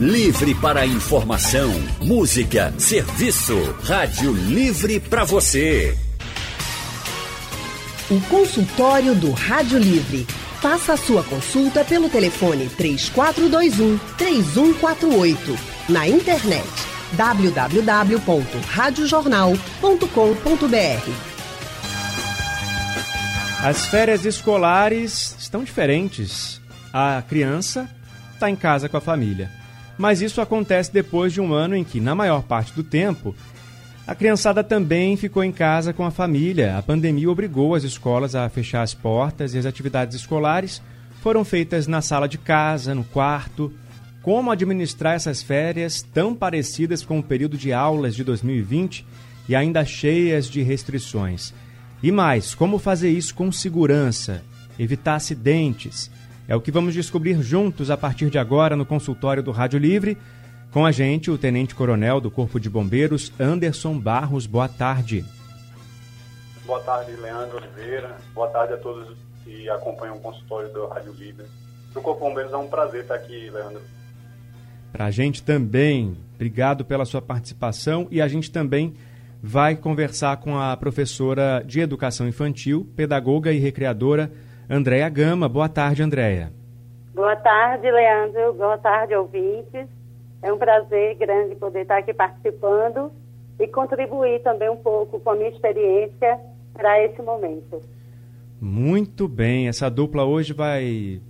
Livre para informação, música, serviço. Rádio Livre para você. O consultório do Rádio Livre. Faça a sua consulta pelo telefone 3421 3148. Na internet www.radiojornal.com.br. As férias escolares estão diferentes. A criança está em casa com a família. Mas isso acontece depois de um ano em que, na maior parte do tempo, a criançada também ficou em casa com a família. A pandemia obrigou as escolas a fechar as portas e as atividades escolares foram feitas na sala de casa, no quarto. Como administrar essas férias tão parecidas com o período de aulas de 2020 e ainda cheias de restrições? E mais, como fazer isso com segurança, evitar acidentes? É o que vamos descobrir juntos a partir de agora no consultório do Rádio Livre. Com a gente, o Tenente Coronel do Corpo de Bombeiros, Anderson Barros. Boa tarde. Boa tarde, Leandro Oliveira. Boa tarde a todos que acompanham o consultório do Rádio Livre. Do Corpo de Bombeiros é um prazer estar aqui, Leandro. Para a gente também, obrigado pela sua participação e a gente também vai conversar com a professora de Educação Infantil, pedagoga e recreadora Andréia Gama. Boa tarde, Andréia. Boa tarde, Leandro. Boa tarde, ouvintes. É um prazer grande poder estar aqui participando e contribuir também um pouco com a minha experiência para esse momento. Muito bem, essa dupla hoje vai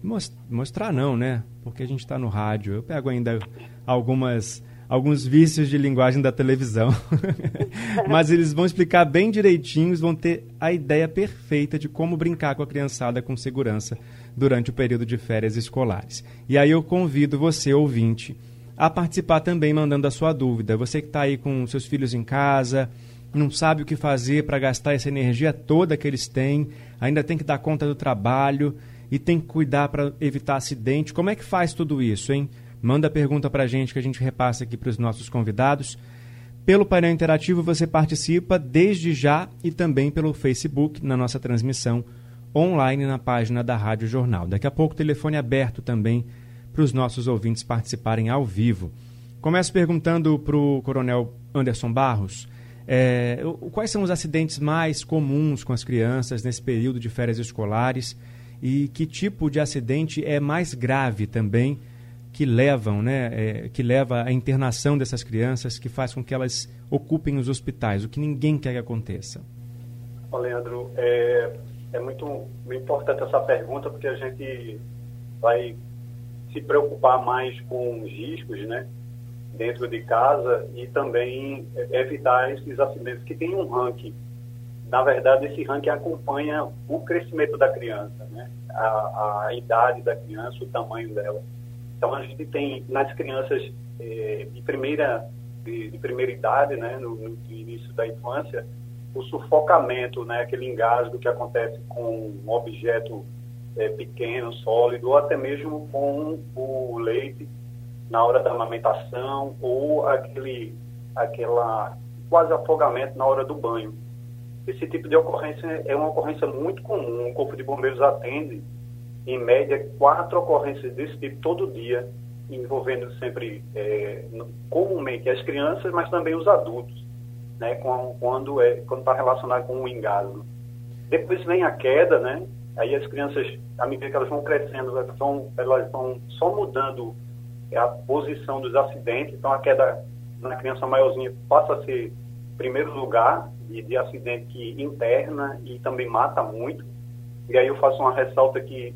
mostrar não, né? Porque a gente está no rádio. Eu pego ainda algumas alguns vícios de linguagem da televisão. Mas eles vão explicar bem direitinhos, vão ter a ideia perfeita de como brincar com a criançada com segurança durante o período de férias escolares. E aí eu convido você, ouvinte, a participar também mandando a sua dúvida. Você que está aí com seus filhos em casa, não sabe o que fazer para gastar essa energia toda que eles têm, ainda tem que dar conta do trabalho e tem que cuidar para evitar acidente. Como é que faz tudo isso, hein? Manda pergunta para a gente que a gente repassa aqui para os nossos convidados. Pelo painel interativo você participa desde já e também pelo Facebook na nossa transmissão online na página da Rádio Jornal. Daqui a pouco telefone aberto também para os nossos ouvintes participarem ao vivo. Começo perguntando para o Coronel Anderson Barros. É, quais são os acidentes mais comuns com as crianças nesse período de férias escolares e que tipo de acidente é mais grave também que levam, né, é, que leva à internação dessas crianças, que faz com que elas ocupem os hospitais, o que ninguém quer que aconteça? Ô, Leandro, é, é muito, muito importante essa pergunta, porque a gente vai se preocupar mais com os riscos, né, dentro de casa e também evitar esses acidentes que têm um ranking. Na verdade, esse ranking acompanha o crescimento da criança, né, a, a idade da criança, o tamanho dela. Então, a gente tem nas crianças eh, de, primeira, de, de, primeira idade, né, no, no, início da infância, o sufocamento, né, aquele engasgo que acontece com um objeto eh, pequeno, sólido, ou até mesmo com o leite na hora da amamentação, ou aquele, aquela quase afogamento na hora do banho. Esse tipo de ocorrência é uma ocorrência muito comum, o Corpo de Bombeiros atende em média, quatro ocorrências desse tipo todo dia, envolvendo sempre, é, comumente, as crianças, mas também os adultos, né, quando é, está relacionado com o engasgo. Depois vem a queda, né, aí as crianças, à medida que elas vão crescendo, elas vão, elas vão só mudando a posição dos acidentes, então a queda na criança maiorzinha passa a ser primeiro lugar de, de acidente que interna e também mata muito. E aí eu faço uma ressalta que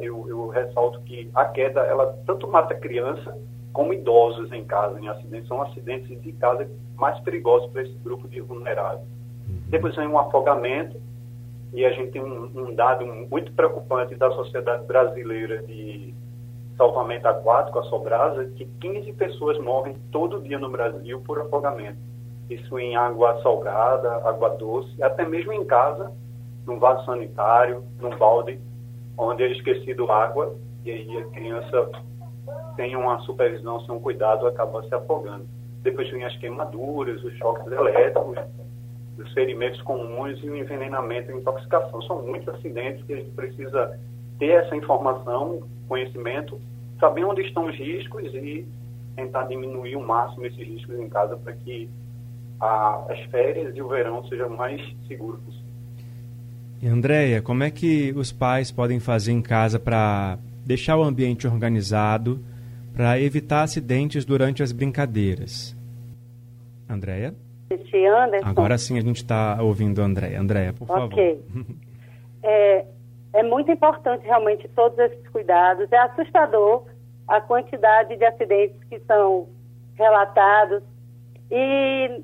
eu, eu ressalto que a queda, ela tanto mata criança como idosos em casa, em acidentes. São acidentes de casa mais perigosos para esse grupo de vulneráveis. Uhum. Depois vem um afogamento, e a gente tem um, um, dado muito preocupante da Sociedade Brasileira de Salvamento Aquático, a Sobrasa, que 15 pessoas morrem todo dia no Brasil por afogamento. Isso em água salgada, água doce, até mesmo em casa, num vaso sanitário, num balde onde é esquecido água e aí a criança sem uma supervisão, sem um cuidado, acaba se afogando. Depois vem as queimaduras, os choques elétricos, os ferimentos comuns e o envenenamento e intoxicação. São muitos acidentes que a gente precisa ter essa informação, conhecimento, saber onde estão os riscos e tentar diminuir o máximo esses riscos em casa para que a, as férias e o verão sejam mais seguros possível. Andréia, como é que os pais podem fazer em casa para deixar o ambiente organizado, para evitar acidentes durante as brincadeiras? Andréia? Agora sim a gente está ouvindo a Andréia. Andréia, por favor. Ok. é, é muito importante realmente todos esses cuidados. É assustador a quantidade de acidentes que são relatados. E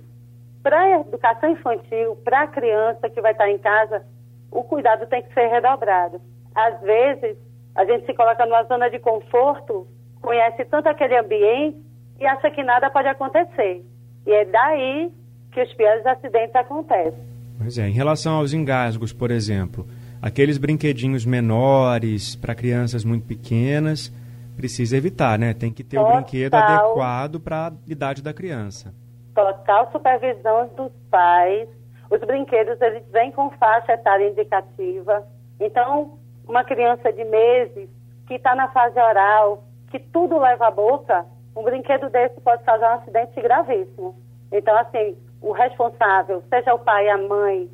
para a educação infantil, para a criança que vai estar em casa, o cuidado tem que ser redobrado. Às vezes, a gente se coloca numa zona de conforto, conhece tanto aquele ambiente e acha que nada pode acontecer. E é daí que os piores acidentes acontecem. Pois é, em relação aos engasgos, por exemplo, aqueles brinquedinhos menores para crianças muito pequenas, precisa evitar, né? Tem que ter Total. o brinquedo adequado para a idade da criança. Total supervisão dos pais. Os brinquedos, eles vêm com faixa etária indicativa. Então, uma criança de meses que está na fase oral, que tudo leva à boca, um brinquedo desse pode causar um acidente gravíssimo. Então, assim, o responsável, seja o pai, a mãe,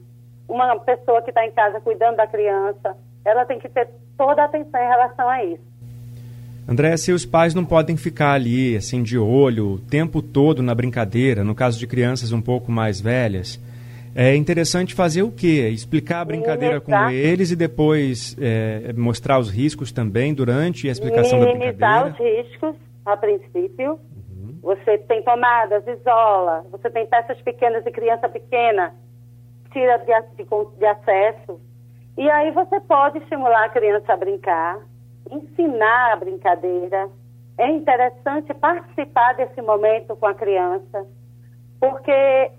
uma pessoa que está em casa cuidando da criança, ela tem que ter toda a atenção em relação a isso. André, se os pais não podem ficar ali, assim, de olho o tempo todo na brincadeira, no caso de crianças um pouco mais velhas, é interessante fazer o quê? Explicar a brincadeira com eles e depois é, mostrar os riscos também durante a explicação da brincadeira? Minimizar os riscos, a princípio, você tem tomadas, isola, você tem peças pequenas de criança pequena, tira de, de, de acesso. E aí você pode estimular a criança a brincar, ensinar a brincadeira. É interessante participar desse momento com a criança, porque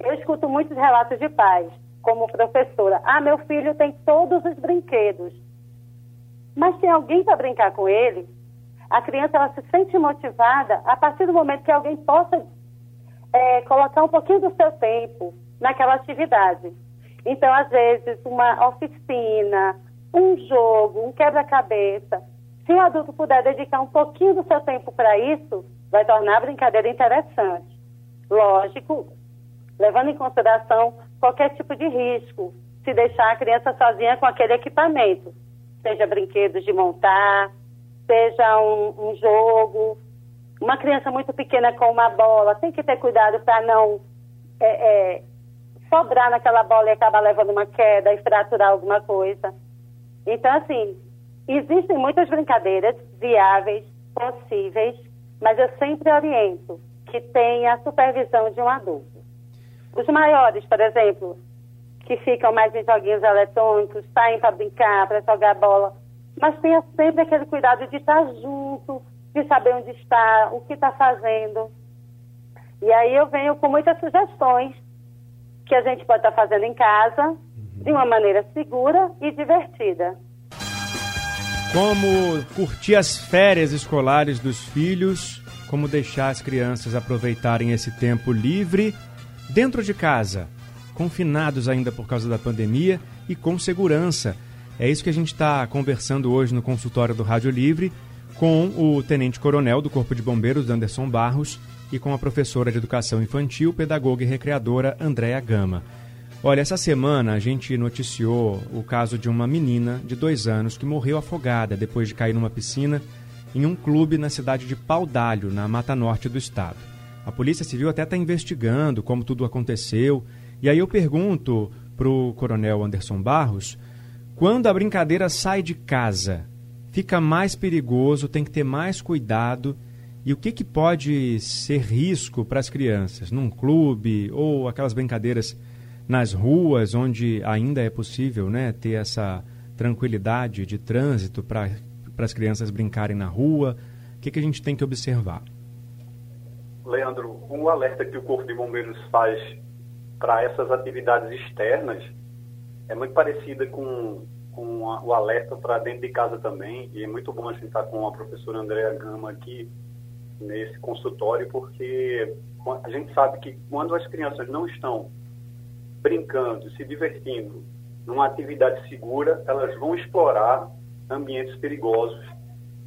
eu escuto muitos relatos de pais, como professora. Ah, meu filho tem todos os brinquedos. Mas tem alguém para brincar com ele? a criança ela se sente motivada a partir do momento que alguém possa é, colocar um pouquinho do seu tempo naquela atividade. Então, às vezes, uma oficina, um jogo, um quebra-cabeça. Se o adulto puder dedicar um pouquinho do seu tempo para isso, vai tornar a brincadeira interessante. Lógico, levando em consideração qualquer tipo de risco, se deixar a criança sozinha com aquele equipamento, seja brinquedos de montar, seja um, um jogo. Uma criança muito pequena com uma bola tem que ter cuidado para não é, é, sobrar naquela bola e acabar levando uma queda e fraturar alguma coisa. Então, assim, existem muitas brincadeiras viáveis, possíveis, mas eu sempre oriento que tenha a supervisão de um adulto. Os maiores, por exemplo, que ficam mais em joguinhos eletrônicos, saem para brincar, para jogar bola, mas tenha sempre aquele cuidado de estar junto, de saber onde está, o que está fazendo. E aí eu venho com muitas sugestões que a gente pode estar fazendo em casa, uhum. de uma maneira segura e divertida. Como curtir as férias escolares dos filhos, como deixar as crianças aproveitarem esse tempo livre dentro de casa, confinados ainda por causa da pandemia e com segurança é isso que a gente está conversando hoje no consultório do Rádio Livre com o tenente-coronel do Corpo de Bombeiros, Anderson Barros, e com a professora de Educação Infantil, pedagoga e recreadora, Andréa Gama. Olha, essa semana a gente noticiou o caso de uma menina de dois anos que morreu afogada depois de cair numa piscina em um clube na cidade de Paudalho, na Mata Norte do estado. A Polícia Civil até está investigando como tudo aconteceu. E aí eu pergunto para o coronel Anderson Barros quando a brincadeira sai de casa, fica mais perigoso, tem que ter mais cuidado. E o que, que pode ser risco para as crianças? Num clube ou aquelas brincadeiras nas ruas, onde ainda é possível né, ter essa tranquilidade de trânsito para as crianças brincarem na rua? O que, que a gente tem que observar? Leandro, um alerta que o Corpo de Bombeiros faz para essas atividades externas é muito parecida com, com o alerta para dentro de casa também. E é muito bom a gente estar com a professora Andréa Gama aqui nesse consultório, porque a gente sabe que quando as crianças não estão brincando, se divertindo numa atividade segura, elas vão explorar ambientes perigosos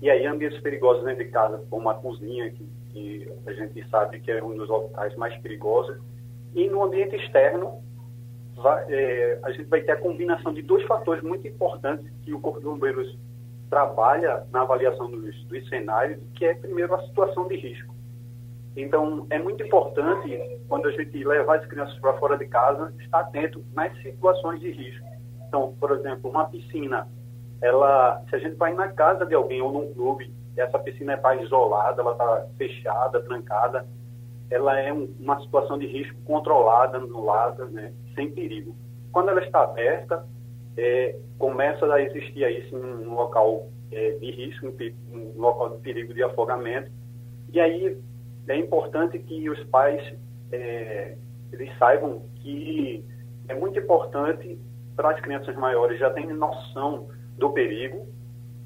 E aí ambientes perigosos dentro de casa, como a cozinha, que, que a gente sabe que é um dos locais mais perigosos. E no ambiente externo, vai, é, a gente vai ter a combinação de dois fatores muito importantes que o Corpo de Bombeiros trabalha na avaliação dos, dos cenários, que é, primeiro, a situação de risco. Então, é muito importante, quando a gente levar as crianças para fora de casa, estar atento nas situações de risco. Então, por exemplo, uma piscina, ela, se a gente vai na casa de alguém ou num clube, essa piscina está isolada, ela está fechada, trancada, ela é um, uma situação de risco controlada, anulada, né, sem perigo. Quando ela está aberta, é, começa a existir aí sim, um local é, de risco, um, um local de perigo de afogamento, e aí é importante que os pais é, eles saibam que é muito importante para as crianças maiores já terem noção do perigo,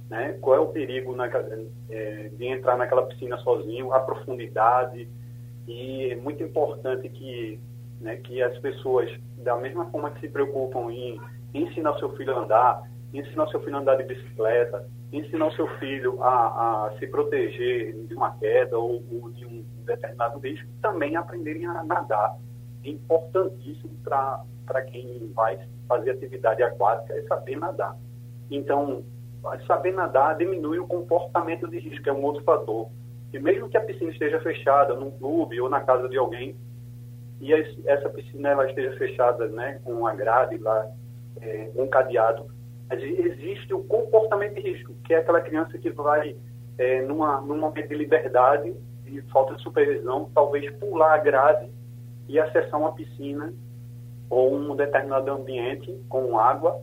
né? qual é o perigo na, é, de entrar naquela piscina sozinho, a profundidade, e é muito importante que, né, que as pessoas, da mesma forma que se preocupam em ensinar seu filho a andar, ensinar seu filho a andar de bicicleta, ensinar seu filho a, a se proteger de uma queda ou, ou de um determinado risco, também aprenderem a nadar. É importantíssimo para quem vai fazer atividade aquática é saber nadar. Então, saber nadar diminui o comportamento de risco, é um outro fator. E mesmo que a piscina esteja fechada num clube ou na casa de alguém, e essa piscina ela esteja fechada né, com uma grade lá, é, um cadeado, existe o comportamento de risco, que é aquela criança que vai, é, numa, num momento de liberdade, de falta de supervisão, talvez pular a grade e acessar uma piscina ou um determinado ambiente com água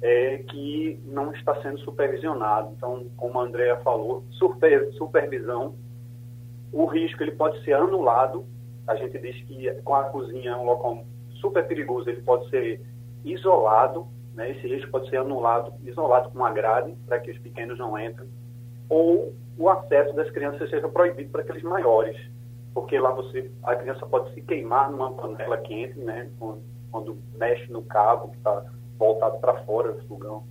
é, que não está sendo supervisionado. Então, como a Andrea falou, super, supervisão, o risco ele pode ser anulado. A gente diz que com a cozinha é um local super perigoso, ele pode ser isolado, né? esse risco pode ser anulado, isolado com uma grade, para que os pequenos não entrem, ou o acesso das crianças seja proibido para aqueles maiores, porque lá você a criança pode se queimar numa panela quente, né? Quando, quando mexe no cabo que está voltado para fora do fogão.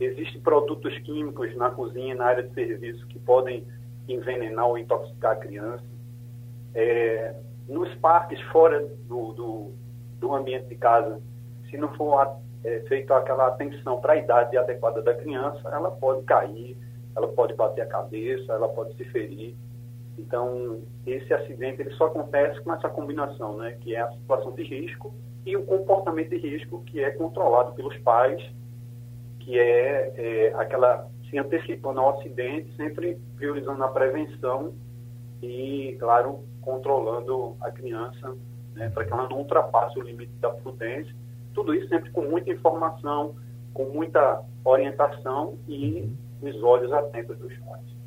Existem produtos químicos na cozinha e na área de serviço que podem envenenar ou intoxicar a criança. É, nos parques fora do, do, do, ambiente de casa, se não for é, feita aquela atenção para a idade adequada da criança, ela pode cair, ela pode bater a cabeça, ela pode se ferir. Então, esse acidente ele só acontece com essa combinação, né, que é a situação de risco e o comportamento de risco que é controlado pelos pais, que é, é aquela se antecipando ao acidente, sempre priorizando a prevenção e, claro, controlando a criança né, para que ela não ultrapasse o limite da prudência. Tudo isso sempre com muita informação, com muita orientação e os olhos atentos dos pais.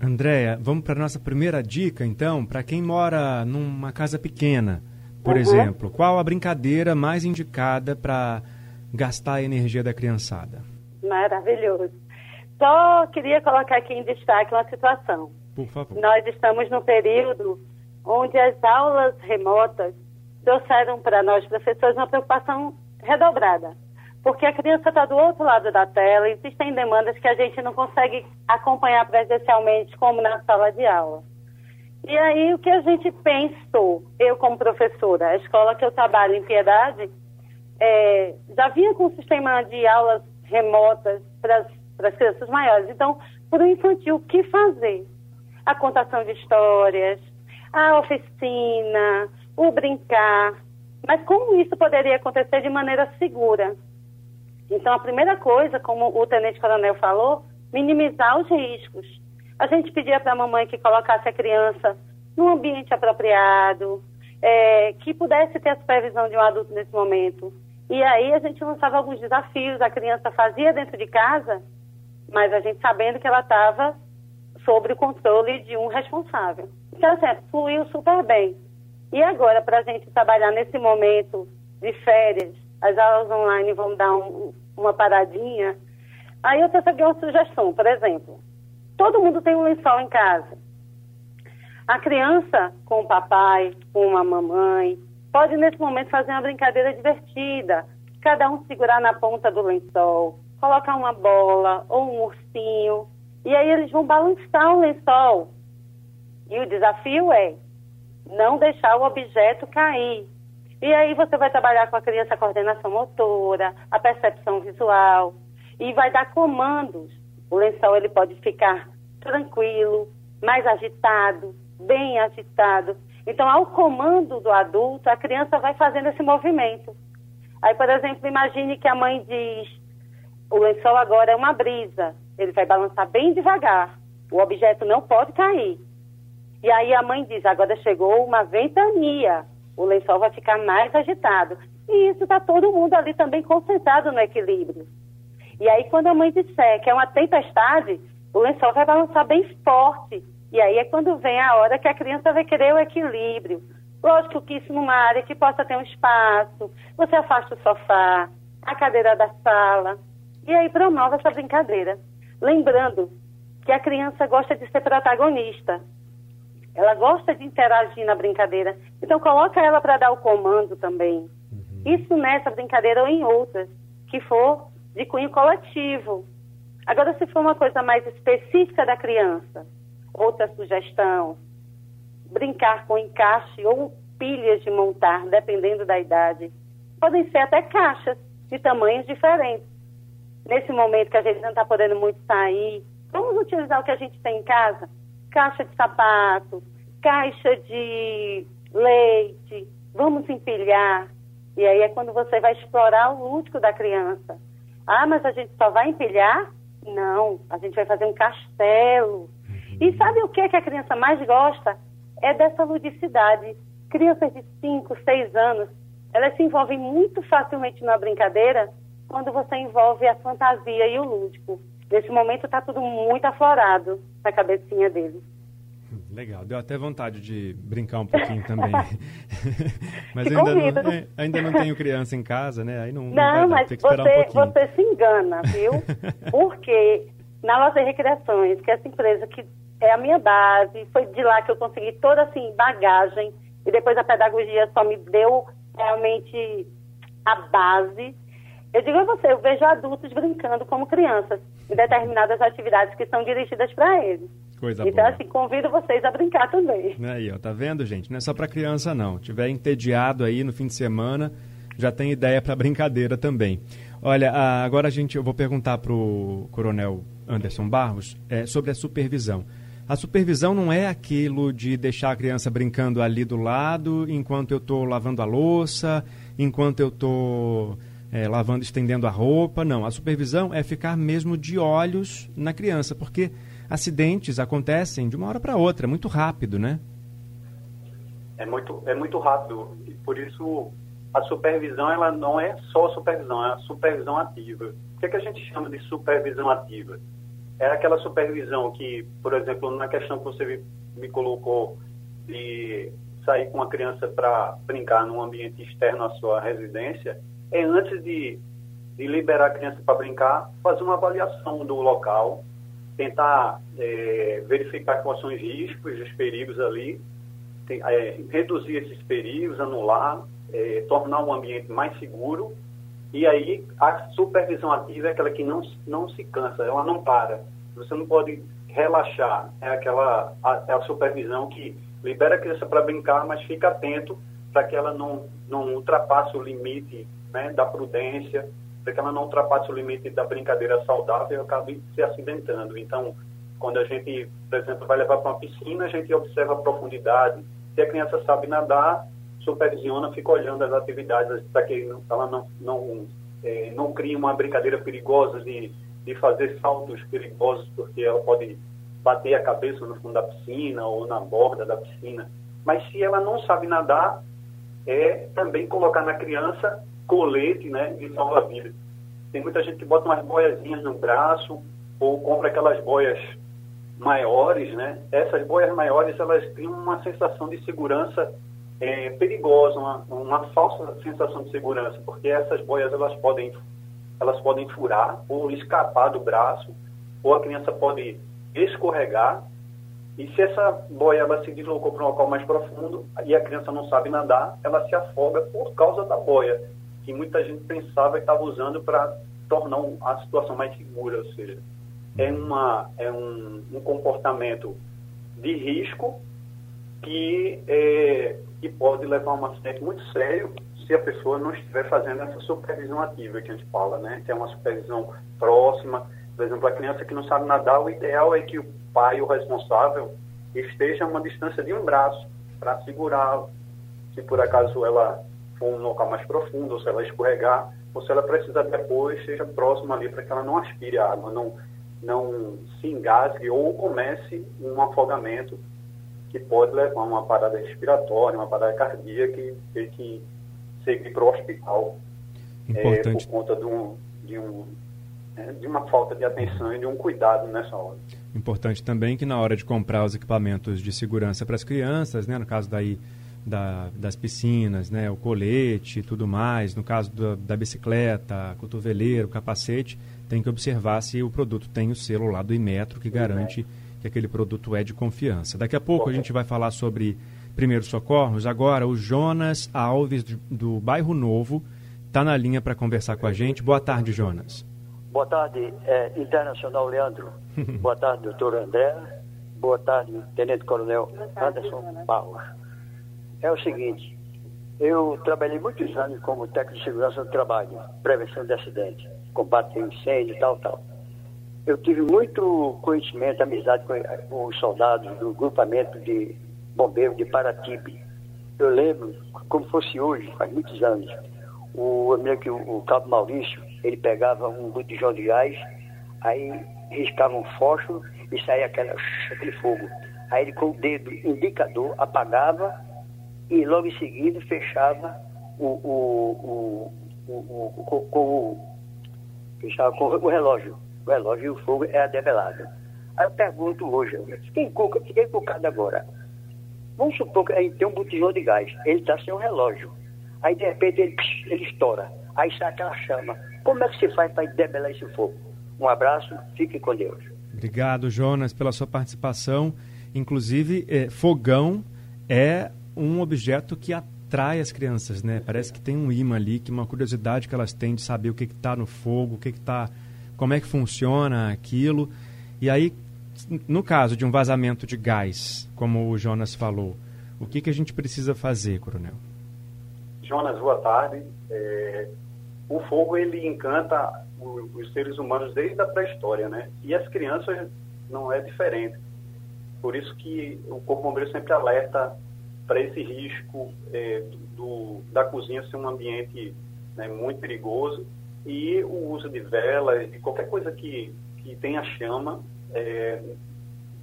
Andréia, vamos para a nossa primeira dica, então, para quem mora numa casa pequena, por uhum. exemplo, qual a brincadeira mais indicada para gastar a energia da criançada? Maravilhoso. Só queria colocar aqui em destaque uma situação. Por favor. Nós estamos no período onde as aulas remotas trouxeram para nós, professores, uma preocupação redobrada. Porque a criança está do outro lado da tela, existem demandas que a gente não consegue acompanhar presencialmente, como na sala de aula. E aí, o que a gente pensou, eu como professora, a escola que eu trabalho em Piedade, é, já vinha com um sistema de aulas remotas para as crianças maiores. Então, para o infantil, o que fazer? A contação de histórias, a oficina, o brincar. Mas como isso poderia acontecer de maneira segura? Então, a primeira coisa, como o tenente coronel falou, minimizar os riscos a gente pedia para a mamãe que colocasse a criança num ambiente apropriado, é, que pudesse ter a supervisão de um adulto nesse momento. E aí a gente lançava alguns desafios, a criança fazia dentro de casa, mas a gente sabendo que ela estava sob o controle de um responsável. Então, assim, fluiu super bem. E agora, para a gente trabalhar nesse momento de férias, as aulas online vão dar um, uma paradinha, aí eu recebi uma sugestão, por exemplo, Todo mundo tem um lençol em casa. A criança com o papai, com a mamãe, pode nesse momento fazer uma brincadeira divertida. Cada um segurar na ponta do lençol, colocar uma bola ou um ursinho. E aí eles vão balançar o lençol. E o desafio é não deixar o objeto cair. E aí você vai trabalhar com a criança a coordenação motora, a percepção visual e vai dar comandos. O lençol ele pode ficar tranquilo, mais agitado, bem agitado. Então, ao comando do adulto, a criança vai fazendo esse movimento. Aí, por exemplo, imagine que a mãe diz: o lençol agora é uma brisa. Ele vai balançar bem devagar. O objeto não pode cair. E aí a mãe diz: agora chegou uma ventania. O lençol vai ficar mais agitado. E isso está todo mundo ali também concentrado no equilíbrio. E aí, quando a mãe disser que é uma tempestade, o lençol vai balançar bem forte. E aí é quando vem a hora que a criança vai querer o equilíbrio. Lógico que isso numa área que possa ter um espaço, você afasta o sofá, a cadeira da sala, e aí promove essa brincadeira. Lembrando que a criança gosta de ser protagonista. Ela gosta de interagir na brincadeira. Então coloca ela para dar o comando também. Uhum. Isso nessa brincadeira ou em outras, que for de cunho coletivo. Agora, se for uma coisa mais específica da criança, outra sugestão, brincar com encaixe ou pilhas de montar, dependendo da idade. Podem ser até caixas de tamanhos diferentes. Nesse momento que a gente não está podendo muito sair, vamos utilizar o que a gente tem em casa: caixa de sapatos, caixa de leite, vamos empilhar. E aí é quando você vai explorar o lúdico da criança. Ah, mas a gente só vai empilhar? Não, a gente vai fazer um castelo. E sabe o que, que a criança mais gosta? É dessa ludicidade. Crianças de 5, 6 anos, elas se envolvem muito facilmente na brincadeira quando você envolve a fantasia e o lúdico. Nesse momento está tudo muito aflorado na cabecinha deles. Legal, deu até vontade de brincar um pouquinho também. mas ainda não, ainda não tenho criança em casa, né? Aí não, não, não mas você, um você se engana, viu? Porque na Loja Recreações, que é essa empresa que é a minha base, foi de lá que eu consegui toda assim bagagem e depois a pedagogia só me deu realmente a base. Eu digo a você, eu vejo adultos brincando como crianças em determinadas atividades que são dirigidas para eles. Coisa então, boa. assim, convido vocês a brincar também. Aí, ó, tá vendo, gente? Não é só para criança, não. Tiver entediado aí no fim de semana, já tem ideia para brincadeira também. Olha, agora a gente, eu vou perguntar para o Coronel Anderson Barros é, sobre a supervisão. A supervisão não é aquilo de deixar a criança brincando ali do lado enquanto eu estou lavando a louça, enquanto eu estou é, lavando, estendendo a roupa. Não, a supervisão é ficar mesmo de olhos na criança, porque acidentes acontecem de uma hora para outra, é muito rápido, né? É muito, é muito rápido. E por isso a supervisão ela não é só supervisão, é a supervisão ativa. O que, é que a gente chama de supervisão ativa? é aquela supervisão que, por exemplo, na questão que você me colocou de sair com a criança para brincar num ambiente externo à sua residência, é antes de, de liberar a criança para brincar, fazer uma avaliação do local, tentar é, verificar quais são os riscos, os perigos ali, tem, é, reduzir esses perigos, anular, é, tornar um ambiente mais seguro e aí a supervisão ativa é aquela que não, não se cansa, ela não para. Você não pode relaxar. É aquela a, é a supervisão que libera a criança para brincar, mas fica atento para que ela não, não ultrapasse o limite né, da prudência, para que ela não ultrapasse o limite da brincadeira saudável e acabe se acidentando. Então, quando a gente, por exemplo, vai levar para uma piscina, a gente observa a profundidade. Se a criança sabe nadar, supervisiona, fica olhando as atividades para que ela não, não, é, não crie uma brincadeira perigosa de, de fazer saltos perigosos, porque ela pode bater a cabeça no fundo da piscina ou na borda da piscina. Mas se ela não sabe nadar, é também colocar na criança colete né, de salva-vida. Tem muita gente que bota umas boiazinhas no braço ou compra aquelas boias maiores, né? Essas boias maiores, elas têm uma sensação de segurança é, perigosa, uma, uma falsa sensação de segurança, porque essas boias elas podem, elas podem furar ou escapar do braço, ou a criança pode escorregar. E se essa boia ela se deslocou para um local mais profundo e a criança não sabe nadar, ela se afoga por causa da boia, que muita gente pensava que estava usando para tornar a situação mais segura, ou seja, é, uma, é um, um comportamento de risco que, é, que pode levar a um acidente muito sério se a pessoa não estiver fazendo essa supervisão ativa que a gente fala, né? Que é uma supervisão próxima. Por exemplo, a criança que não sabe nadar, o ideal é que o pai, o responsável, esteja a uma distância de um braço para segurá-la. Se por acaso ela for um local mais profundo, ou se ela escorregar, ou se ela precisar depois, seja próximo ali para que ela não aspire a água, não, não se engasgue ou comece um afogamento que pode levar a uma parada respiratória, uma parada cardíaca e ter que seguir para o hospital é, por conta de, um, de, um, é, de uma falta de atenção e de um cuidado nessa hora. Importante também que na hora de comprar os equipamentos de segurança para as crianças, né, no caso daí da, das piscinas, né, o colete e tudo mais, no caso da, da bicicleta, cotoveleiro, capacete, tem que observar se o produto tem o selo lá do Imetro que garante que aquele produto é de confiança. Daqui a pouco a gente vai falar sobre primeiros socorros. Agora, o Jonas Alves, do Bairro Novo, está na linha para conversar com a gente. Boa tarde, Jonas. Boa tarde, é, Internacional Leandro. Boa tarde, doutor André. Boa tarde, Tenente Coronel Anderson Barros. É o seguinte, eu trabalhei muitos anos como técnico de segurança do trabalho, prevenção de acidentes, combate a incêndio e tal, tal. Eu tive muito conhecimento, amizade com os soldados do grupamento de bombeiro de Paratibe. Eu lembro, como fosse hoje, faz muitos anos, o, lembro que o, Cabo Maurício, ele pegava um botijão de gás, aí riscava um fósforo e saía aquele fogo. Aí ele com o dedo indicador apagava e logo em seguida fechava o, o, o, o, com, o, fechava com o relógio. O relógio e o fogo é debelado. Aí eu pergunto hoje, fiquei, fiquei encucado agora. Vamos supor que aí tem um botijão de gás, ele está sem um relógio. Aí de repente ele, ele estoura. Aí sai aquela chama. Como é que se faz para debelar esse fogo? Um abraço, fique com Deus. Obrigado, Jonas, pela sua participação. Inclusive, eh, fogão é um objeto que atrai as crianças, né? Parece que tem um imã ali, que uma curiosidade que elas têm de saber o que está no fogo, o que está, como é que funciona aquilo. E aí no caso de um vazamento de gás, como o Jonas falou, o que, que a gente precisa fazer, coronel? Jonas, boa tarde. É, o fogo ele encanta os seres humanos desde a pré-história, né? E as crianças não é diferente. Por isso que o Corpo Bombeiro sempre alerta para esse risco é, do, da cozinha ser um ambiente né, muito perigoso e o uso de velas, de qualquer coisa que, que tenha chama, é,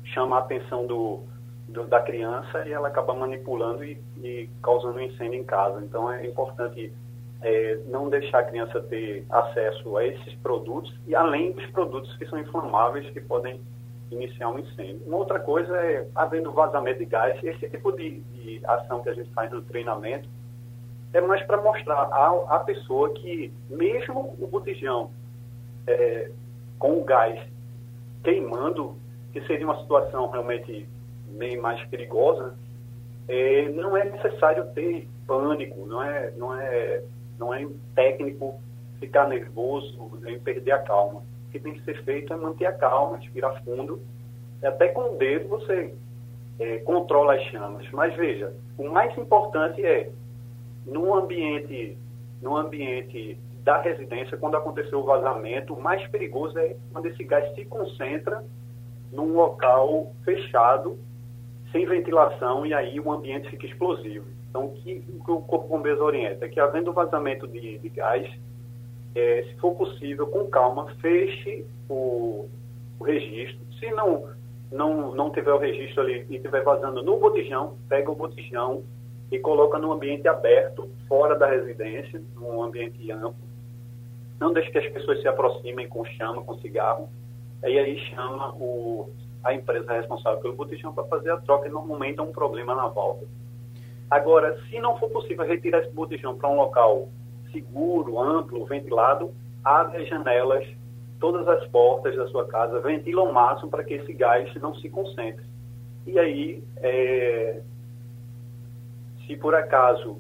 chama a atenção do, do, da criança e ela acaba manipulando e, e, causando um incêndio em casa. Então é importante é, não deixar a criança ter acesso a esses produtos e além dos produtos que são inflamáveis que podem iniciar um incêndio. Uma outra coisa é, havendo vazamento de gás, esse tipo de, de ação que a gente faz no treinamento é mais para mostrar à, pessoa que mesmo o botijão é, com o gás queimando, que seria uma situação realmente bem mais perigosa, é, não é necessário ter pânico, não é, não é, não é técnico ficar nervoso, nem perder a calma. Que tem que ser feito é manter a calma, respirar fundo, até com o dedo você é, controla as chamas. Mas veja, o mais importante é, num ambiente, num ambiente da residência, quando aconteceu o vazamento, o mais perigoso é quando esse gás se concentra num local fechado, sem ventilação, e aí o ambiente fica explosivo. Então, o que, o Corpo Bombeiros orienta é que, havendo vazamento de, de gás, é, se for possível, com calma, feche o, o registro. Se não, não, não tiver o registro ali e estiver vazando no botijão, pega o botijão e coloca num ambiente aberto, fora da residência, num ambiente amplo, não deixe que as pessoas se aproximem com chama, com cigarro, e aí chama o, a empresa responsável pelo botijão para fazer a troca e normalmente é um problema na volta. Agora, se não for possível retirar esse botijão para um local seguro, amplo, ventilado, abre as janelas, todas as portas da sua casa, ventila ao máximo para que esse gás não se concentre. E aí, é, se por acaso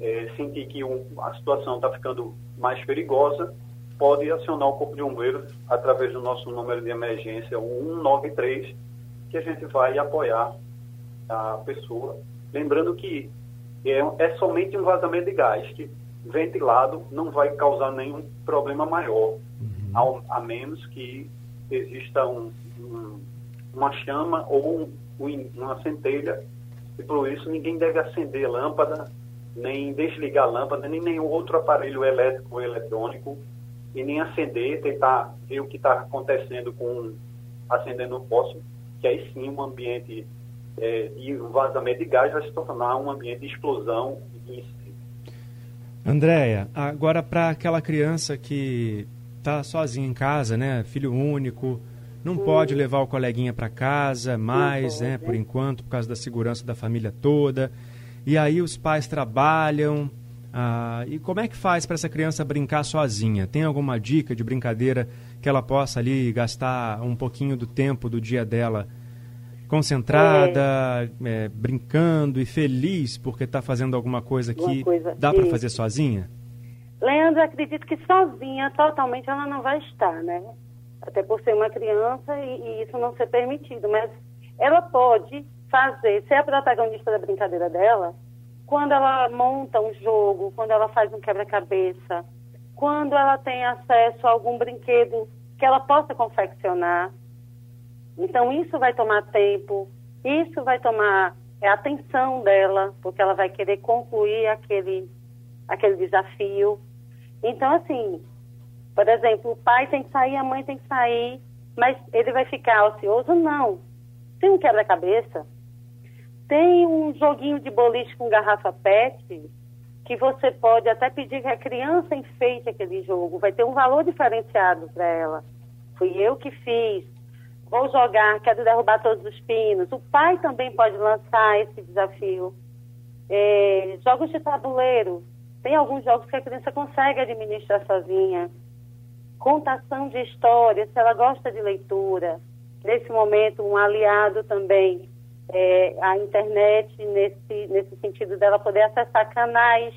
é, sentir que um, a situação está ficando mais perigosa, pode acionar o Corpo de Bombeiros através do nosso número de emergência, o 193, que a gente vai apoiar a pessoa. Lembrando que é, é somente um vazamento de gás, que ventilado não vai causar nenhum problema maior, uhum. ao, a menos que exista um, um, uma chama ou um, uma centelha. E por isso ninguém deve acender lâmpada, nem desligar lâmpada, nem nenhum outro aparelho elétrico ou eletrônico, e nem acender, tentar ver o que está acontecendo com acendendo o fósforo, que aí sim um ambiente é, de vazamento de gás vai se tornar um ambiente de explosão e Andréia, agora para aquela criança que está sozinha em casa, né, filho único, não pode levar o coleguinha para casa mais, né, por enquanto, por causa da segurança da família toda. E aí os pais trabalham. Ah, e como é que faz para essa criança brincar sozinha? Tem alguma dica de brincadeira que ela possa ali gastar um pouquinho do tempo do dia dela concentrada, é. É, brincando e feliz porque está fazendo alguma coisa que coisa, dá para fazer sozinha? Leandro, acredito que sozinha, totalmente, ela não vai estar, né? Até por ser uma criança e, e isso não ser permitido. Mas ela pode fazer, ser a protagonista da brincadeira dela, quando ela monta um jogo, quando ela faz um quebra-cabeça, quando ela tem acesso a algum brinquedo que ela possa confeccionar. Então, isso vai tomar tempo, isso vai tomar é, atenção dela, porque ela vai querer concluir aquele, aquele desafio. Então, assim, por exemplo, o pai tem que sair, a mãe tem que sair, mas ele vai ficar ocioso? Não. Tem um quebra-cabeça, tem um joguinho de boliche com garrafa PET, que você pode até pedir que a criança enfeite aquele jogo, vai ter um valor diferenciado para ela. Fui eu que fiz, vou jogar, quero derrubar todos os pinos. O pai também pode lançar esse desafio. É, jogos de tabuleiro. Tem alguns jogos que a criança consegue administrar sozinha. Contação de histórias, se ela gosta de leitura. Nesse momento, um aliado também, é, a internet, nesse, nesse sentido dela poder acessar canais,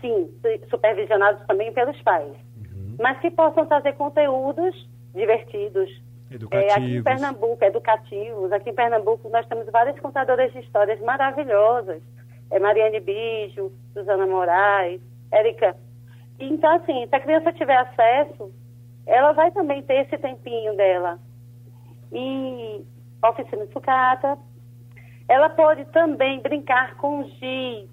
sim, supervisionados também pelos pais. Uhum. Mas que possam trazer conteúdos divertidos, Educativos. É, aqui em Pernambuco, educativos. Aqui em Pernambuco nós temos várias contadoras de histórias maravilhosas. É Mariane Bijo, Suzana Moraes, Érica. Então, assim, se a criança tiver acesso, ela vai também ter esse tempinho dela. E oficina de sucata. Ela pode também brincar com giz,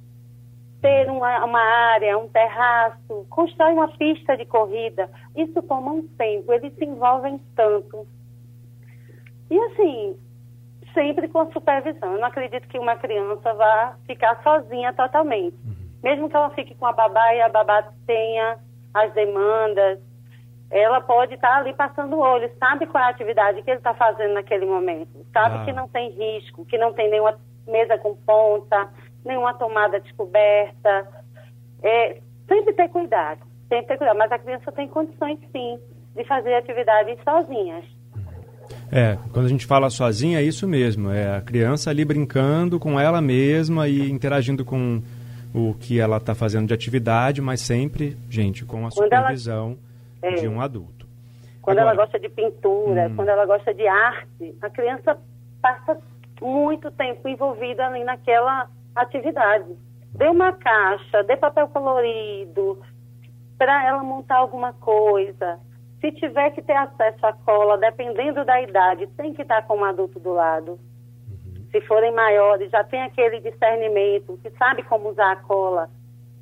ter uma, uma área, um terraço, constrói uma pista de corrida. Isso toma um tempo, eles se envolvem tanto. E assim, sempre com supervisão. Eu não acredito que uma criança vá ficar sozinha totalmente. Uhum. Mesmo que ela fique com a babá e a babá tenha as demandas, ela pode estar ali passando o olho, sabe qual é a atividade que ele está fazendo naquele momento, sabe ah. que não tem risco, que não tem nenhuma mesa com ponta, nenhuma tomada descoberta. É, sempre ter cuidado, sempre ter cuidado, mas a criança tem condições sim de fazer atividades sozinhas. É, quando a gente fala sozinha, é isso mesmo. É a criança ali brincando com ela mesma e interagindo com o que ela está fazendo de atividade, mas sempre, gente, com a supervisão ela, é, de um adulto. Quando Agora, ela gosta de pintura, hum. quando ela gosta de arte, a criança passa muito tempo envolvida ali naquela atividade. Dê uma caixa, dê papel colorido, para ela montar alguma coisa. Se tiver que ter acesso à cola, dependendo da idade, tem que estar com um adulto do lado. Uhum. Se forem maiores, já tem aquele discernimento, que sabe como usar a cola.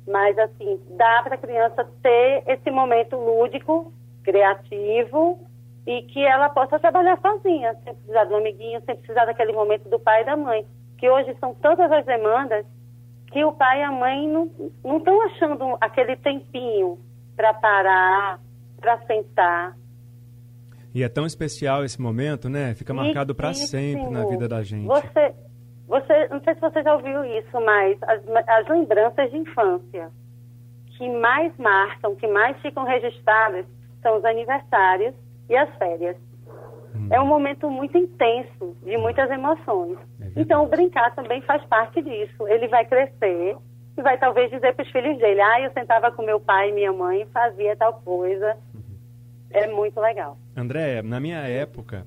Mas, assim, dá para a criança ter esse momento lúdico, criativo, e que ela possa trabalhar sozinha, sem precisar do amiguinho, sem precisar daquele momento do pai e da mãe. Que hoje são todas as demandas que o pai e a mãe não estão achando aquele tempinho para parar, para sentar. E é tão especial esse momento, né? Fica marcado para sempre na vida da gente. Você, você, não sei se você já ouviu isso, mas as, as lembranças de infância que mais marcam, que mais ficam registradas, são os aniversários e as férias. Hum. É um momento muito intenso, de muitas emoções. É então, brincar também faz parte disso. Ele vai crescer e vai talvez dizer para os filhos dele, ah, eu sentava com meu pai e minha mãe fazia tal coisa. É muito legal. André, na minha época,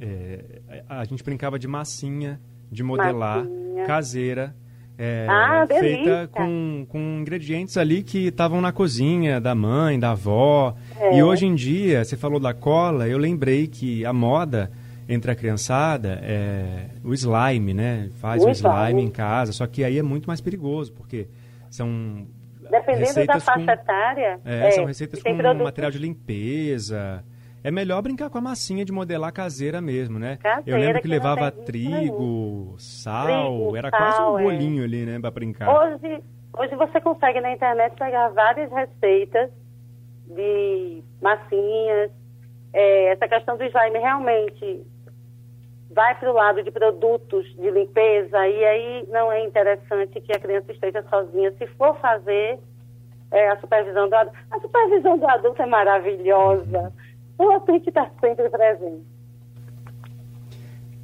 é, a gente brincava de massinha, de modelar, massinha. caseira, é, ah, feita com, com ingredientes ali que estavam na cozinha da mãe, da avó. É. E hoje em dia, você falou da cola, eu lembrei que a moda entre a criançada é o slime, né? Faz o, o slime, slime em casa, só que aí é muito mais perigoso, porque são Dependendo da faixa com, etária. É, é, são receitas com produtos... material de limpeza. É melhor brincar com a massinha de modelar caseira mesmo, né? Caseira, eu lembro que, que levava trigo, sal, trigo, era sal, quase um é. bolinho é. ali, né, para brincar. Hoje, hoje você consegue na internet pegar várias receitas de massinhas. É, essa questão do slime realmente vai para o lado de produtos de limpeza e aí não é interessante que a criança esteja sozinha. Se for fazer é, a supervisão do adulto, a supervisão do adulto é maravilhosa. Ela tem estar sempre presente.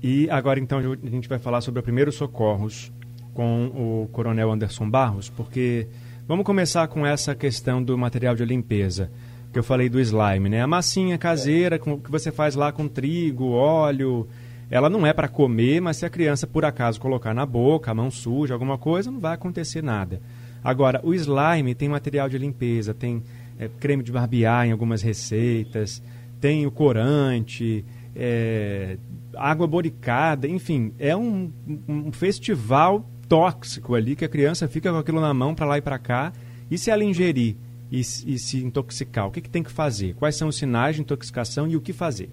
E agora então a gente vai falar sobre o primeiros socorros com o Coronel Anderson Barros, porque vamos começar com essa questão do material de limpeza que eu falei do slime, né? A massinha caseira que você faz lá com trigo, óleo, ela não é para comer, mas se a criança por acaso colocar na boca, a mão suja, alguma coisa, não vai acontecer nada. Agora, o slime tem material de limpeza, tem é, creme de barbear em algumas receitas, tem o corante, é, água boricada, enfim, é um, um festival tóxico ali que a criança fica com aquilo na mão para lá e para cá. E se ela ingerir e, e se intoxicar, o que, que tem que fazer? Quais são os sinais de intoxicação e o que fazer?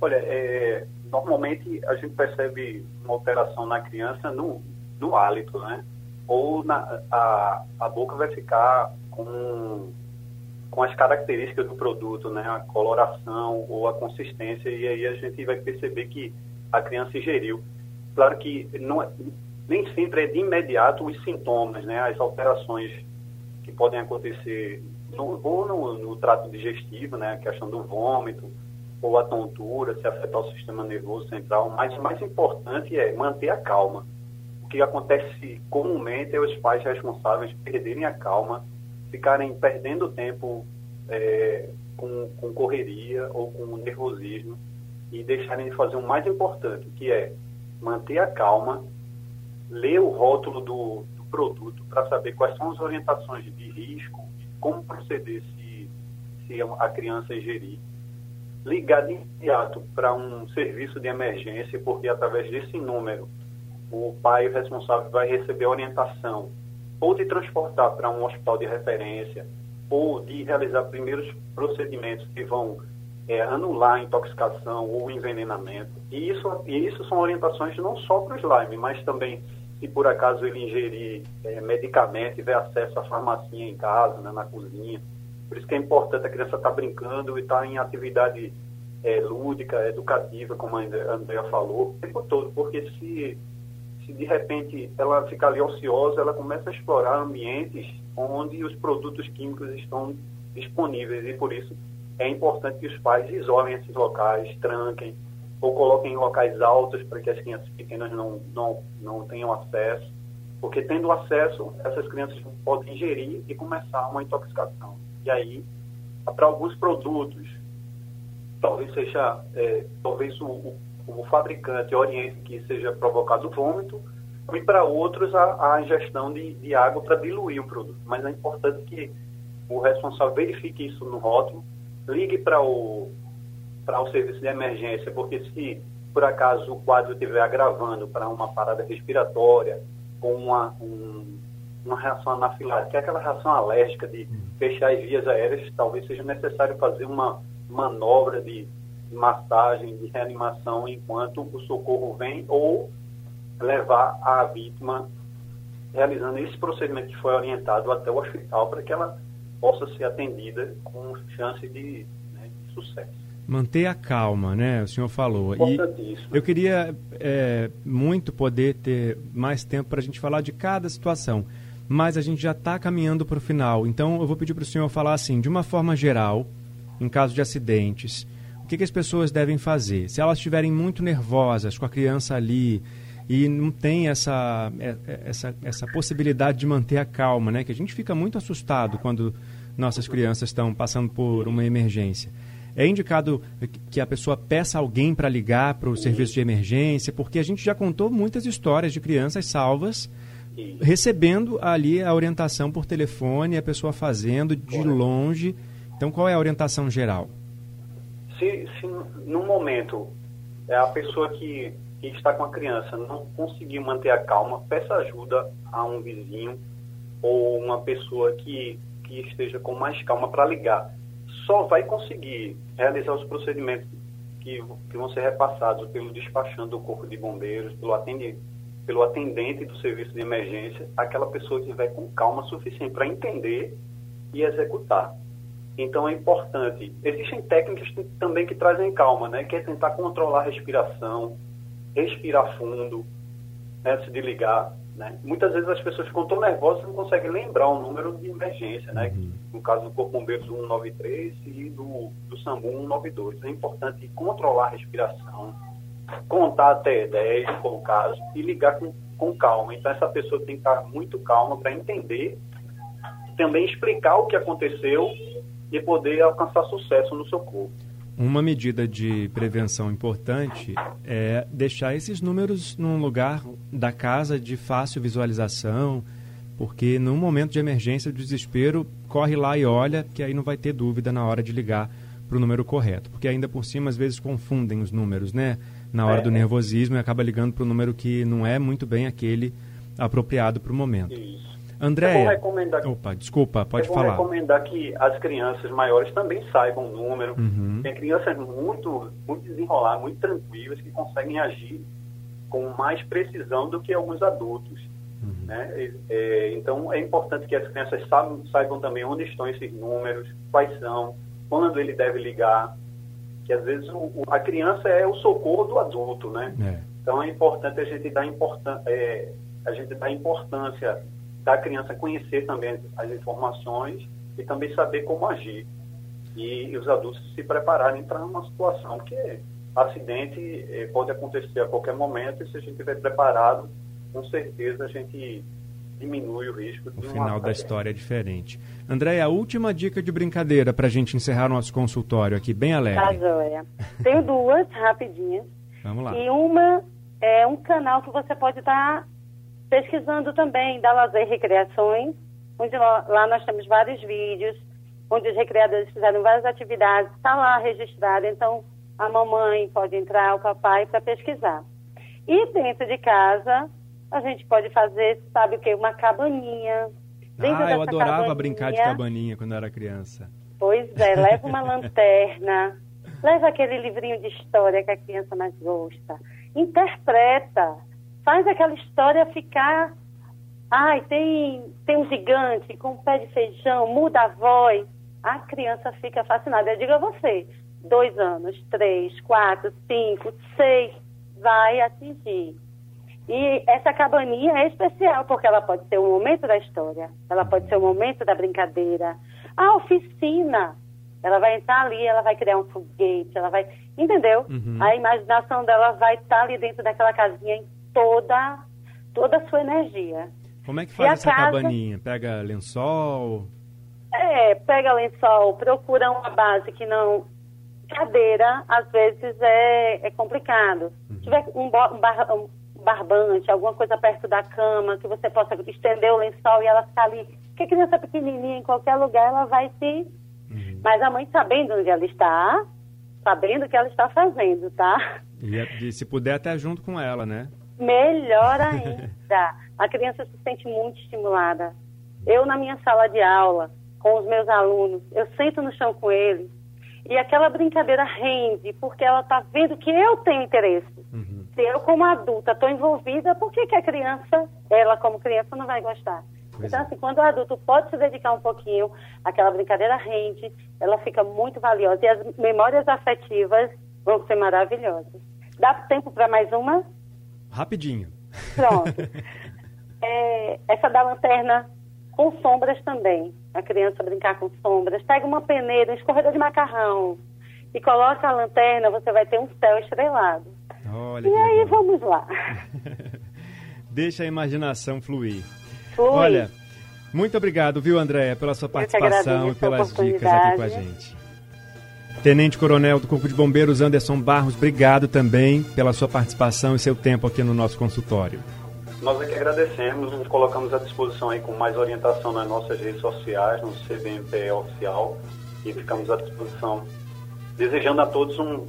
Olha, é, normalmente a gente percebe uma alteração na criança no, no hálito, né? Ou na, a, a boca vai ficar com, com as características do produto, né? A coloração ou a consistência, e aí a gente vai perceber que a criança ingeriu. Claro que não, é, nem sempre é de imediato os sintomas, né? As alterações que podem acontecer no, ou no, no trato digestivo, né? A questão do vômito, ou a tontura, se afetar o sistema nervoso central, mas o mais importante é manter a calma. O que acontece comumente é os pais responsáveis perderem a calma, ficarem perdendo tempo é, com, com correria ou com nervosismo e deixarem de fazer o mais importante, que é manter a calma, ler o rótulo do, do produto para saber quais são as orientações de risco, como proceder se, se a criança ingerir ligar de imediato para um serviço de emergência, porque através desse número o pai responsável vai receber orientação ou de transportar para um hospital de referência ou de realizar primeiros procedimentos que vão é, anular a intoxicação ou envenenamento. E isso, e isso são orientações não só para o slime, mas também se por acaso ele ingerir é, medicamento, tiver acesso à farmacia em casa, né, na cozinha, por isso que é importante a criança estar tá brincando e estar tá em atividade é, lúdica, educativa, como a Andrea falou, o tempo todo, porque se, se de repente ela ficar ali ociosa, ela começa a explorar ambientes onde os produtos químicos estão disponíveis e por isso é importante que os pais isolem esses locais, tranquem ou coloquem em locais altos para que as crianças pequenas não, não, não tenham acesso, porque tendo acesso, essas crianças podem ingerir e começar uma intoxicação. E aí, para alguns produtos, talvez seja, é, talvez o, o, o, fabricante oriente que seja provocado vômito, e para outros a, a ingestão de, de água para diluir o produto. Mas é importante que o responsável verifique isso no rótulo, ligue para o, para o serviço de emergência, porque se por acaso o quadro estiver agravando para uma parada respiratória, ou uma, um, uma reação anafilática, que é aquela reação alérgica de fechar as vias aéreas, talvez seja necessário fazer uma manobra de massagem, de reanimação enquanto o socorro vem ou levar a vítima realizando esse procedimento que foi orientado até o hospital para que ela possa ser atendida com chance de, né, de sucesso. Manter a calma, né? O senhor falou. E eu queria é, muito poder ter mais tempo para a gente falar de cada situação mas a gente já está caminhando para o final. Então eu vou pedir para o senhor falar assim, de uma forma geral, em caso de acidentes, o que, que as pessoas devem fazer? Se elas estiverem muito nervosas com a criança ali, e não tem essa, é, é, essa, essa possibilidade de manter a calma, né? Que a gente fica muito assustado quando nossas crianças estão passando por uma emergência. É indicado que a pessoa peça alguém para ligar para o serviço de emergência, porque a gente já contou muitas histórias de crianças salvas recebendo ali a orientação por telefone, a pessoa fazendo de longe. Então, qual é a orientação geral? Se, se no momento é a pessoa que, que está com a criança não conseguir manter a calma, peça ajuda a um vizinho ou uma pessoa que, que esteja com mais calma para ligar. Só vai conseguir realizar os procedimentos que, que vão ser repassados pelo despachante do Corpo de Bombeiros, pelo atendente pelo atendente do serviço de emergência, aquela pessoa vai com calma suficiente para entender e executar. Então é importante. Existem técnicas também que trazem calma, né? Que é tentar controlar a respiração, respirar fundo, né? antes de ligar. Né? Muitas vezes as pessoas ficam tão nervosas que não conseguem lembrar o número de emergência, né? Uhum. No caso do Corpo Bombeiros 193 e do, do SAMU 192. É importante controlar a respiração, contar até 10, se for o caso, e ligar com, com calma. Então, essa pessoa tem que estar muito calma para entender, também explicar o que aconteceu e poder alcançar sucesso no seu corpo. Uma medida de prevenção importante é deixar esses números num lugar da casa de fácil visualização, porque num momento de emergência, de desespero, corre lá e olha, que aí não vai ter dúvida na hora de ligar para o número correto. Porque ainda por cima, às vezes, confundem os números, né? Na hora é, do nervosismo e acaba ligando para o número que não é muito bem aquele apropriado para o momento. Isso. André, recomendar... opa, desculpa, pode eu falar. Eu recomendar que as crianças maiores também saibam o número. Uhum. Tem crianças muito, muito desenroladas, muito tranquilas, que conseguem agir com mais precisão do que alguns adultos. Uhum. Né? É, então, é importante que as crianças saibam, saibam também onde estão esses números, quais são, quando ele deve ligar, que às vezes o, a criança é o socorro do adulto, né? É. Então é importante a gente dar importância, é, a gente dar importância da criança conhecer também as informações e também saber como agir. E, e os adultos se prepararem para uma situação que acidente é, pode acontecer a qualquer momento e se a gente estiver preparado, com certeza a gente diminui o risco de O final da história é diferente. André, a última dica de brincadeira para a gente encerrar nosso consultório aqui, bem alegre. Tá, joia. Tenho duas rapidinhas. Vamos lá. E uma é um canal que você pode estar tá pesquisando também, da Lazer Recreações, onde lá nós temos vários vídeos, onde os recreadores fizeram várias atividades, está lá registrado, então a mamãe pode entrar, o papai, para pesquisar. E dentro de casa, a gente pode fazer, sabe o que? Uma cabaninha. Dentro ah, eu adorava cabaninha, brincar de cabaninha quando era criança. Pois é, leva uma lanterna, leva aquele livrinho de história que a criança mais gosta, interpreta, faz aquela história ficar. Ai, tem, tem um gigante com um pé de feijão, muda a voz. A criança fica fascinada. Eu digo a você, dois anos, três, quatro, cinco, seis, vai atingir e essa cabaninha é especial, porque ela pode ser um momento da história, ela pode ser um momento da brincadeira. A oficina, ela vai entrar ali, ela vai criar um foguete, ela vai. Entendeu? Uhum. A imaginação dela vai estar ali dentro daquela casinha em toda, toda a sua energia. Como é que faz essa casa... cabaninha? Pega lençol? É, pega lençol, procura uma base que não. Cadeira, às vezes, é, é complicado. Uhum. Se tiver um, bar, um, barbante, alguma coisa perto da cama, que você possa estender o lençol e ela ficar ali. Porque a criança pequenininha, em qualquer lugar, ela vai se... Uhum. Mas a mãe sabendo onde ela está, sabendo o que ela está fazendo, tá? E, se puder, até junto com ela, né? Melhor ainda. a criança se sente muito estimulada. Eu, na minha sala de aula, com os meus alunos, eu sento no chão com eles e aquela brincadeira rende, porque ela está vendo que eu tenho interesse. Se eu como adulta estou envolvida, por que, que a criança, ela como criança, não vai gostar? Pois então, é. assim, quando o adulto pode se dedicar um pouquinho, aquela brincadeira rende, ela fica muito valiosa. E as memórias afetivas vão ser maravilhosas. Dá tempo para mais uma? Rapidinho. Pronto. é, essa da lanterna com sombras também. A criança brincar com sombras. Pega uma peneira, um escorredor de macarrão e coloca a lanterna, você vai ter um céu estrelado. Olha e aí legal. vamos lá. Deixa a imaginação fluir. Fui. Olha, muito obrigado, viu, Andréia, pela sua participação e pelas dicas aqui com a gente. Tenente Coronel do Corpo de Bombeiros Anderson Barros, obrigado também pela sua participação e seu tempo aqui no nosso consultório. Nós aqui agradecemos, nos colocamos à disposição aí com mais orientação nas nossas redes sociais, no CBMPE oficial, e ficamos à disposição, desejando a todos um,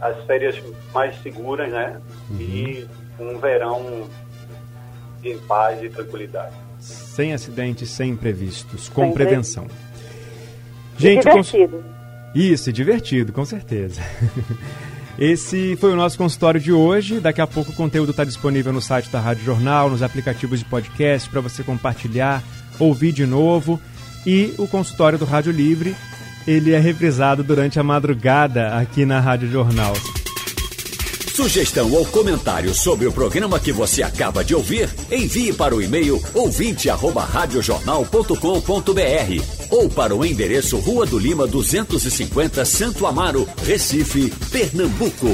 as férias mais seguras, né? Uhum. E um verão em paz e tranquilidade. Sem acidentes, sem imprevistos, com sem prevenção. Gente, divertido. Cons... Isso, divertido, com certeza. Esse foi o nosso consultório de hoje. Daqui a pouco o conteúdo está disponível no site da Rádio Jornal, nos aplicativos de podcast para você compartilhar, ouvir de novo. E o consultório do Rádio Livre, ele é reprisado durante a madrugada aqui na Rádio Jornal. Sugestão ou comentário sobre o programa que você acaba de ouvir, envie para o e-mail ouvinte@radiojornal.com.br ou para o endereço Rua do Lima 250, Santo Amaro, Recife, Pernambuco.